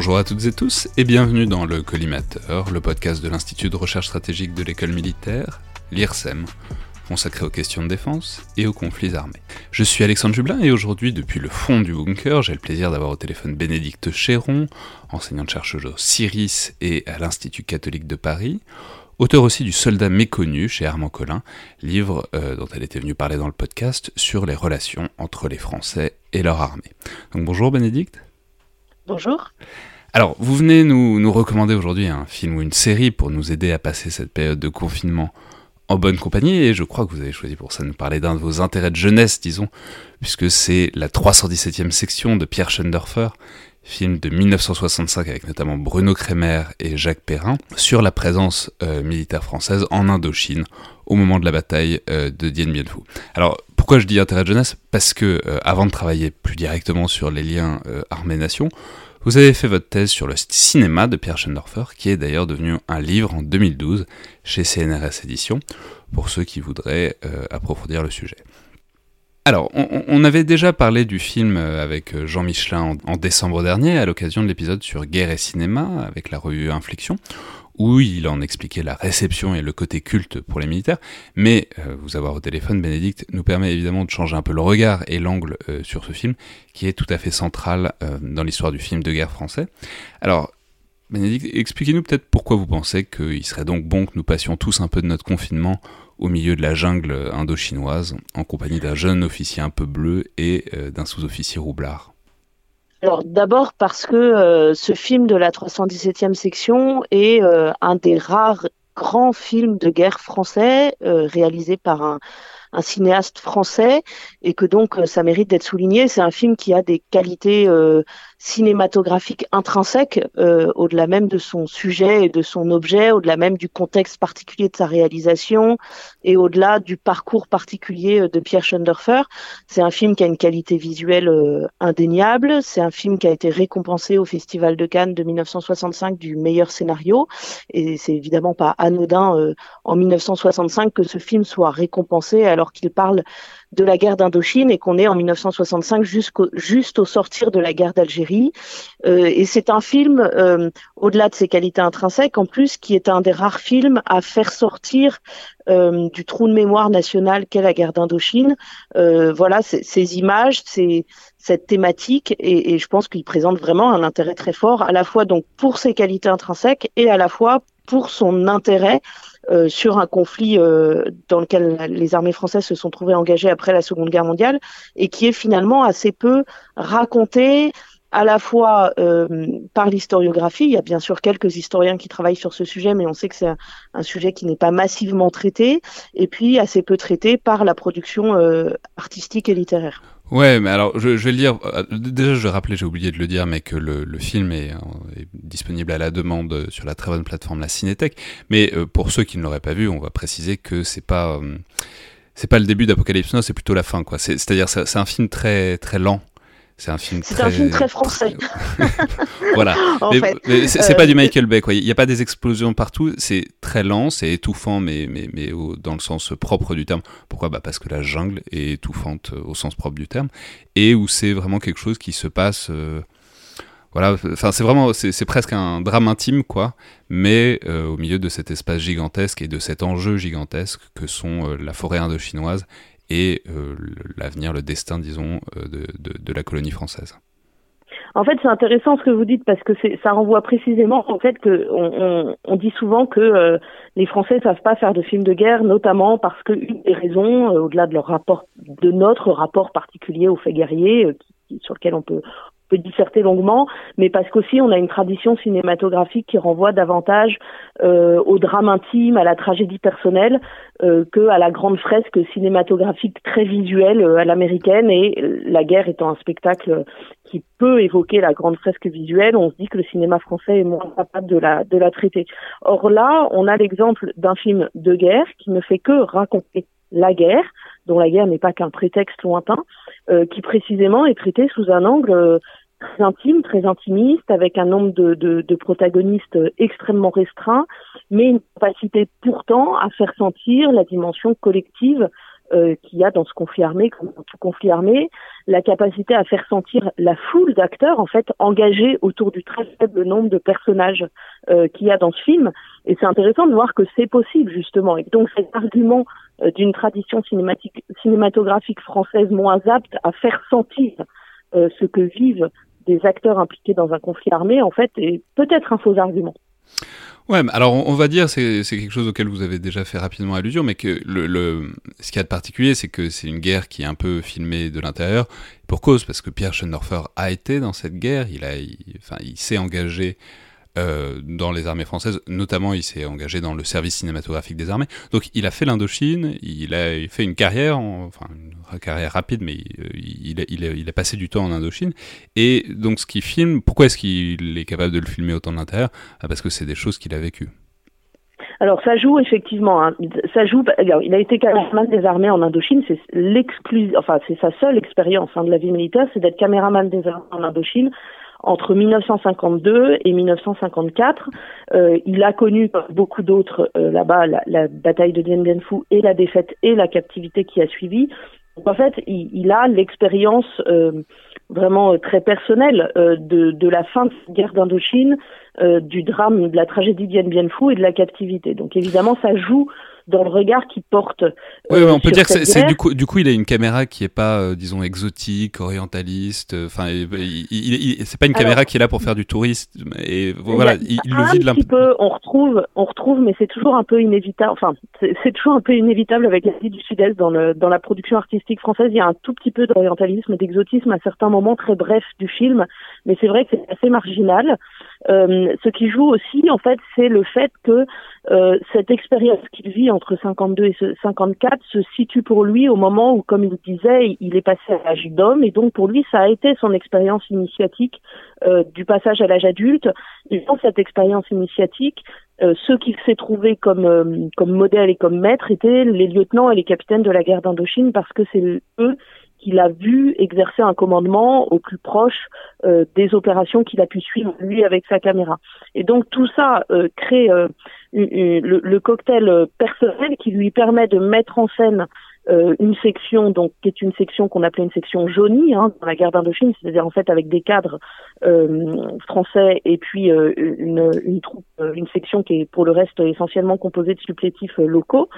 Bonjour à toutes et tous et bienvenue dans le Collimateur, le podcast de l'Institut de recherche stratégique de l'école militaire, l'IRSEM, consacré aux questions de défense et aux conflits armés. Je suis Alexandre Jublin et aujourd'hui, depuis le fond du bunker, j'ai le plaisir d'avoir au téléphone Bénédicte Chéron, enseignante-chercheuse au CIRIS et à l'Institut catholique de Paris, auteur aussi du Soldat méconnu chez Armand Collin, livre euh, dont elle était venue parler dans le podcast sur les relations entre les Français et leur armée. Donc bonjour Bénédicte. Bonjour. Alors, vous venez nous, nous recommander aujourd'hui un film ou une série pour nous aider à passer cette période de confinement en bonne compagnie et je crois que vous avez choisi pour ça de nous parler d'un de vos intérêts de jeunesse, disons, puisque c'est la 317e section de Pierre Schoendorfer, film de 1965 avec notamment Bruno Kremer et Jacques Perrin, sur la présence euh, militaire française en Indochine au moment de la bataille euh, de Dien Bien Phu. Alors, pourquoi je dis intérêt de jeunesse? Parce que, euh, avant de travailler plus directement sur les liens armée-nation, vous avez fait votre thèse sur le cinéma de Pierre Schendorfer, qui est d'ailleurs devenu un livre en 2012 chez CNRS Éditions, pour ceux qui voudraient euh, approfondir le sujet. Alors, on, avait déjà parlé du film euh, avec euh, Jean Michelin en décembre dernier, à l'occasion de l'épisode sur guerre et cinéma, avec la revue Infliction où il en expliquait la réception et le côté culte pour les militaires, mais euh, vous avoir au téléphone, Bénédicte, nous permet évidemment de changer un peu le regard et l'angle euh, sur ce film, qui est tout à fait central euh, dans l'histoire du film de guerre français. Alors, Bénédicte, expliquez-nous peut-être pourquoi vous pensez qu'il serait donc bon que nous passions tous un peu de notre confinement au milieu de la jungle indo-chinoise, en compagnie d'un jeune officier un peu bleu et d'un sous-officier roublard. Alors d'abord parce que euh, ce film de la 317e section est euh, un des rares grands films de guerre français euh, réalisé par un, un, cinéaste français et que donc ça mérite d'être souligné. C'est un film qui a des qualités cinématographique intrinsèque, euh, au-delà même de son sujet et de son objet, au-delà même du contexte particulier de sa réalisation et au-delà du parcours particulier euh, de Pierre Schoendorfer. C'est un film qui a une qualité visuelle euh, indéniable. C'est un film qui a été récompensé au Festival de Cannes de 1965 du meilleur scénario. Et c'est évidemment pas anodin euh, en 1965 que ce film soit récompensé alors qu'il parle de la guerre d'Indochine et qu'on est en 1965 jusqu'au juste au sortir de la guerre d'Algérie. Euh, et c'est un film, euh, au-delà de ses qualités intrinsèques, en plus, qui est un des rares films à faire sortir euh, du trou de mémoire national qu'est la guerre d'Indochine. voilà, ces images, c'est cette thématique et, et je pense qu'il présente vraiment un intérêt très fort à la fois donc pour ses qualités intrinsèques et à la fois pour son intérêt euh, sur un conflit euh, dans lequel les armées françaises se sont trouvées engagées après la Seconde Guerre mondiale et qui est finalement assez peu raconté à la fois euh, par l'historiographie, il y a bien sûr quelques historiens qui travaillent sur ce sujet, mais on sait que c'est un, sujet qui n'est pas massivement traité, et puis assez peu traité par la production artistique et littéraire. Ouais, mais alors je, vais le dire. Euh, déjà, je vais rappeler, j'ai oublié de le dire, mais que le, film est, disponible à la demande sur la très bonne plateforme la Cinétech. Mais euh, pour ceux qui ne l'auraient pas vu, on va préciser que c'est pas euh, c'est pas le début d'Apocalypse Now, c'est plutôt la fin, quoi. C'est-à-dire, c'est un film très très lent c'est un film très... un film très français. voilà. mais, c'est pas du euh, Michael Bay, quoi. Il n'y a pas des explosions partout. C'est très lent, c'est étouffant, mais, mais, mais dans le sens propre du terme. Pourquoi? Bah Parce que la jungle est étouffante au sens propre du terme. Et où c'est vraiment quelque chose qui se passe. Euh, voilà, enfin c'est vraiment, c'est presque un drame intime, quoi, mais euh, au milieu de cet espace gigantesque et de cet enjeu gigantesque que sont la forêt indochinoise et l'avenir, le destin, disons, de, la colonie française. En fait, c'est intéressant ce que vous dites parce que ça renvoie précisément au fait que on, dit souvent que les Français ne savent pas faire de films de guerre, notamment parce qu'une des raisons, au-delà de leur rapport, de notre rapport particulier aux faits guerriers, sur lequel on peut peut disserter longuement, mais parce qu'aussi on a une tradition cinématographique qui renvoie davantage euh, au drame intime, à la tragédie personnelle, euh, que à la grande fresque cinématographique très visuelle euh, à l'américaine. Et la guerre étant un spectacle qui peut évoquer la grande fresque visuelle, on se dit que le cinéma français est moins capable de la de la traiter. Or là, on a l'exemple d'un film de guerre qui ne fait que raconter la guerre, dont la guerre n'est pas qu'un prétexte lointain, euh, qui précisément est traité sous un angle euh, très intime, très intimiste, avec un nombre de, de, de, protagonistes extrêmement restreint, mais une capacité pourtant à faire sentir la dimension collective euh, qu'il y a dans ce conflit armé, comme dans tout conflit armé, la capacité à faire sentir la foule d'acteurs en fait engagés autour du très faible nombre de personnages euh, qu'il y a dans ce film. Et c'est intéressant de voir que c'est possible justement. Et donc cet argument euh, d'une tradition cinématique, cinématographique française moins apte à faire sentir euh, ce que vivent des acteurs impliqués dans un conflit armé, en fait, est peut-être un faux argument. Ouais, alors on va dire, c'est quelque chose auquel vous avez déjà fait rapidement allusion, mais que le, ce qu'il y a de particulier, c'est que c'est une guerre qui est un peu filmée de l'intérieur, pour cause, parce que Pierre Schoenhofer a été dans cette guerre, il, a, enfin, il s'est engagé euh, dans les armées françaises, notamment il s'est engagé dans le service cinématographique des armées. Donc il a fait l'Indochine, il a fait une carrière, enfin une carrière rapide, mais euh, il, a, passé du temps en Indochine. Et donc ce qu'il filme, pourquoi est-ce qu'il est capable de le filmer autant de l'intérieur ah, Parce que c'est des choses qu'il a vécues. Alors ça joue effectivement, hein. ça joue. il a été caméraman des armées en Indochine, c'est l'exclus, enfin c'est sa seule expérience hein, de la vie militaire, c'est d'être caméraman des armées en Indochine entre 1952 et 1954. Euh, il a connu, comme beaucoup d'autres euh, là-bas, la, bataille de Dien Bien Phu et la défaite et la captivité qui a suivi. Donc, en fait, il, a l'expérience euh, vraiment très personnelle de, de, la fin de la guerre d'Indochine, du drame, de la tragédie Dien Bien Phu et de la captivité. Donc évidemment, ça joue dans le regard qu'il porte. oui, euh, on peut dire que c'est du coup, du coup, il a une caméra qui est pas, euh, disons, exotique, orientaliste. Euh, enfin, c'est pas une caméra qui est là pour faire du tourisme. Et voilà, il, le vit de petit peu. On retrouve, on retrouve, mais c'est toujours un peu inévitable. Enfin, c'est toujours un peu inévitable avec l'Asie du Sud-Est dans, le, dans la production artistique française. Il y a un tout petit peu d'orientalisme, d'exotisme à certains moments très brefs du film, mais c'est vrai que c'est assez marginal. Euh, ce qui joue aussi, en fait, c'est le fait que euh, cette expérience qu'il vit entre 52 et 54 se situe pour lui au moment où, comme il disait, il est passé à l'âge d'homme, et donc pour lui, ça a été son expérience initiatique euh, du passage à l'âge adulte. Et dans cette expérience initiatique, euh, ceux qu'il s'est trouvé comme euh, comme modèle et comme maître étaient les lieutenants et les capitaines de la guerre d'Indochine parce que c'est eux qu'il a vu exercer un commandement au plus proche des opérations qu'il a pu suivre lui avec sa caméra. Et donc tout ça crée le, le, cocktail personnel qui lui permet de mettre en scène euh, une section donc qui est une section qu'on appelait une section jaunie hein, dans la guerre d'Indochine, c'est-à-dire en fait avec des cadres euh, français et puis euh, une, une troupe, une section qui est pour le reste essentiellement composée de supplétifs locaux.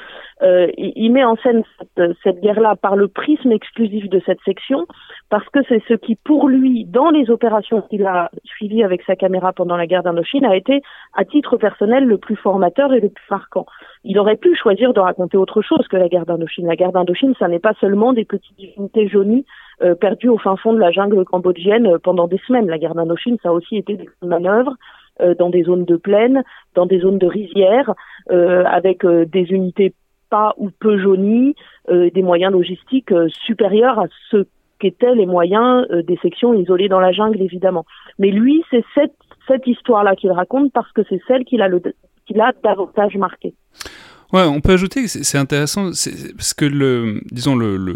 Il, il, met en scène cette, cette guerre-là par le prisme exclusif de cette section parce que c'est ce qui pour lui dans les opérations qu'il a suivies avec sa caméra pendant la guerre d'Indochine a été à titre personnel le plus formateur et le plus marquant. Il aurait pu choisir de raconter autre chose que la guerre d'Indochine. La guerre d'Indochine, ça n'est pas seulement des petites divinités jaunies euh, perdues au fin fond de la jungle cambodgienne euh, pendant des semaines. La guerre d'Indochine, ça a aussi été des manœuvres euh, dans des zones de plaine, dans des zones de rizière, avec des unités pas ou peu jaunies, des moyens logistiques supérieurs à ce qu'étaient les moyens des sections isolées dans la jungle, évidemment. Mais lui, c'est cette, cette histoire-là qu'il raconte parce que c'est celle qu'il a, le, qu'il a davantage marqué. Ouais, on peut ajouter que c'est intéressant, parce que le, disons le,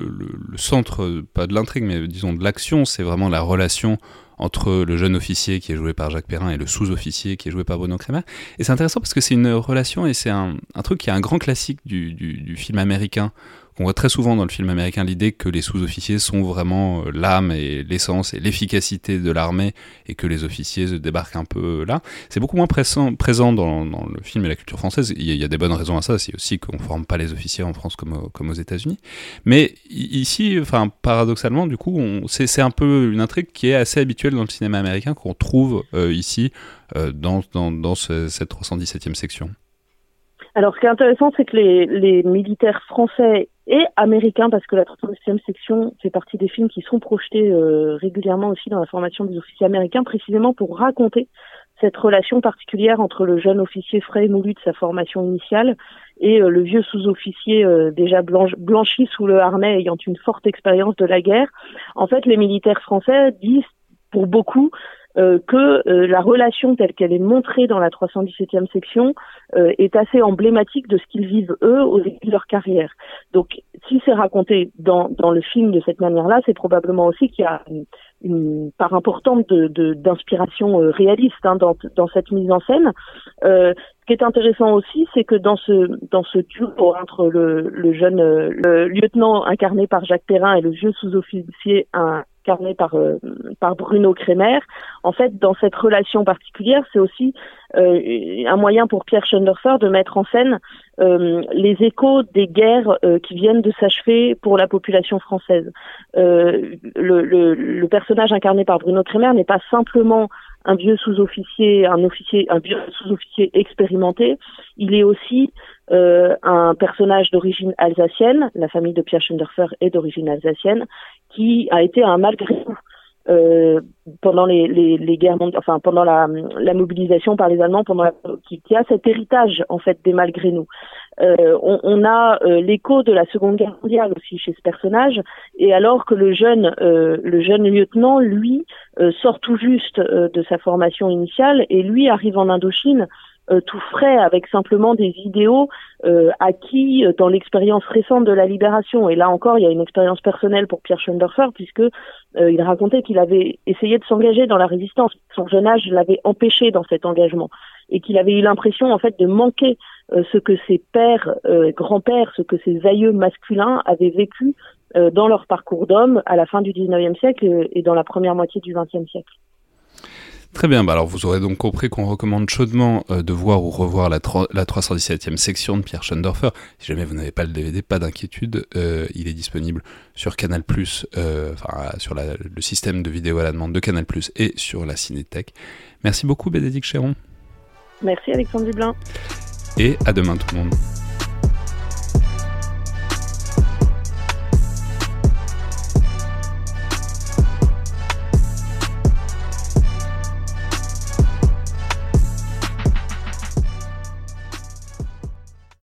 centre, pas de l'intrigue, mais disons de l'action, c'est vraiment la relation entre le jeune officier qui est joué par Jacques Perrin et le sous-officier qui est joué par Bruno Kremer. Et c'est intéressant parce que c'est une relation et c'est un, truc qui est un grand classique du film américain qu'on voit très souvent dans le film américain, l'idée que les sous-officiers sont vraiment euh, l'âme et l'essence et l'efficacité de l'armée et que les officiers se débarquent un peu là. C'est beaucoup moins présent, dans, le film et la culture française. Il y, a, des bonnes raisons à ça, c'est aussi qu'on forme pas les officiers en France comme, comme aux États-Unis. Mais ici, enfin, paradoxalement, du coup, c'est un peu une intrigue qui est assez habituelle dans le cinéma américain qu'on trouve euh, ici euh, dans cette 317e section. Alors, ce qui est intéressant, c'est que les, les, militaires français et américains, parce que la 36e section fait partie des films qui sont projetés euh, régulièrement aussi dans la formation des officiers américains, précisément pour raconter cette relation particulière entre le jeune officier frais et moulu de sa formation initiale et euh, le vieux sous-officier euh, déjà blanchi sous le harnais ayant une forte expérience de la guerre. En fait, les militaires français disent pour beaucoup euh, que euh, la relation telle qu'elle est montrée dans la 317e section euh, est assez emblématique de ce qu'ils vivent eux au début de leur carrière. Donc, si c'est raconté dans, dans le film de cette manière-là, c'est probablement aussi qu'il y a une, part importante de, d'inspiration réaliste hein, dans, dans cette mise en scène. ce qui est intéressant aussi, c'est que dans ce dans ce duo entre le, le jeune le lieutenant incarné par Jacques Perrin et le vieux sous-officier incarné par euh, par Bruno Kremer. En fait, dans cette relation particulière, c'est aussi euh, un moyen pour Pierre Schoenderfer de mettre en scène euh, les échos des guerres qui viennent de s'achever pour la population française. Le, le, personnage incarné par Bruno Kremer n'est pas simplement un vieux sous-officier, un officier, un vieux sous-officier expérimenté. Il est aussi euh, un personnage d'origine alsacienne, la famille de Pierre Schoenderfer est d'origine alsacienne, qui a été un malgré euh, pendant les, les, les, guerres enfin pendant la, la, mobilisation par les Allemands, pendant qui, qui, a cet héritage en fait des malgré nous. Euh, on, on, a euh, l'écho de la Seconde Guerre mondiale aussi chez ce personnage, et alors que le jeune euh, le jeune lieutenant, lui, euh, sort tout juste de sa formation initiale et lui arrive en Indochine euh, tout frais avec simplement des idéaux euh, acquis euh, dans l'expérience récente de la libération. Et là encore, il y a une expérience personnelle pour Pierre Schoenderfer puisque il racontait qu'il avait essayé de s'engager dans la résistance. Son jeune âge l'avait empêché dans cet engagement et qu'il avait eu l'impression en fait de manquer ce que ses pères, grands-pères, ce que ses aïeux masculins avaient vécu dans leur parcours d'homme à la fin du 19e siècle et dans la première moitié du 20e siècle. Très bien, bah alors vous aurez donc compris qu'on recommande chaudement euh, de voir ou revoir la, la 317e section de Pierre Schoendorfer. Si jamais vous n'avez pas le DVD, pas d'inquiétude, euh, il est disponible sur Canal+, euh, enfin sur le système de vidéo à la demande de Canal+, et sur la Cinétech. Merci beaucoup Bénédicte Chéron. Merci Alexandre Dublin. Et à demain tout le monde.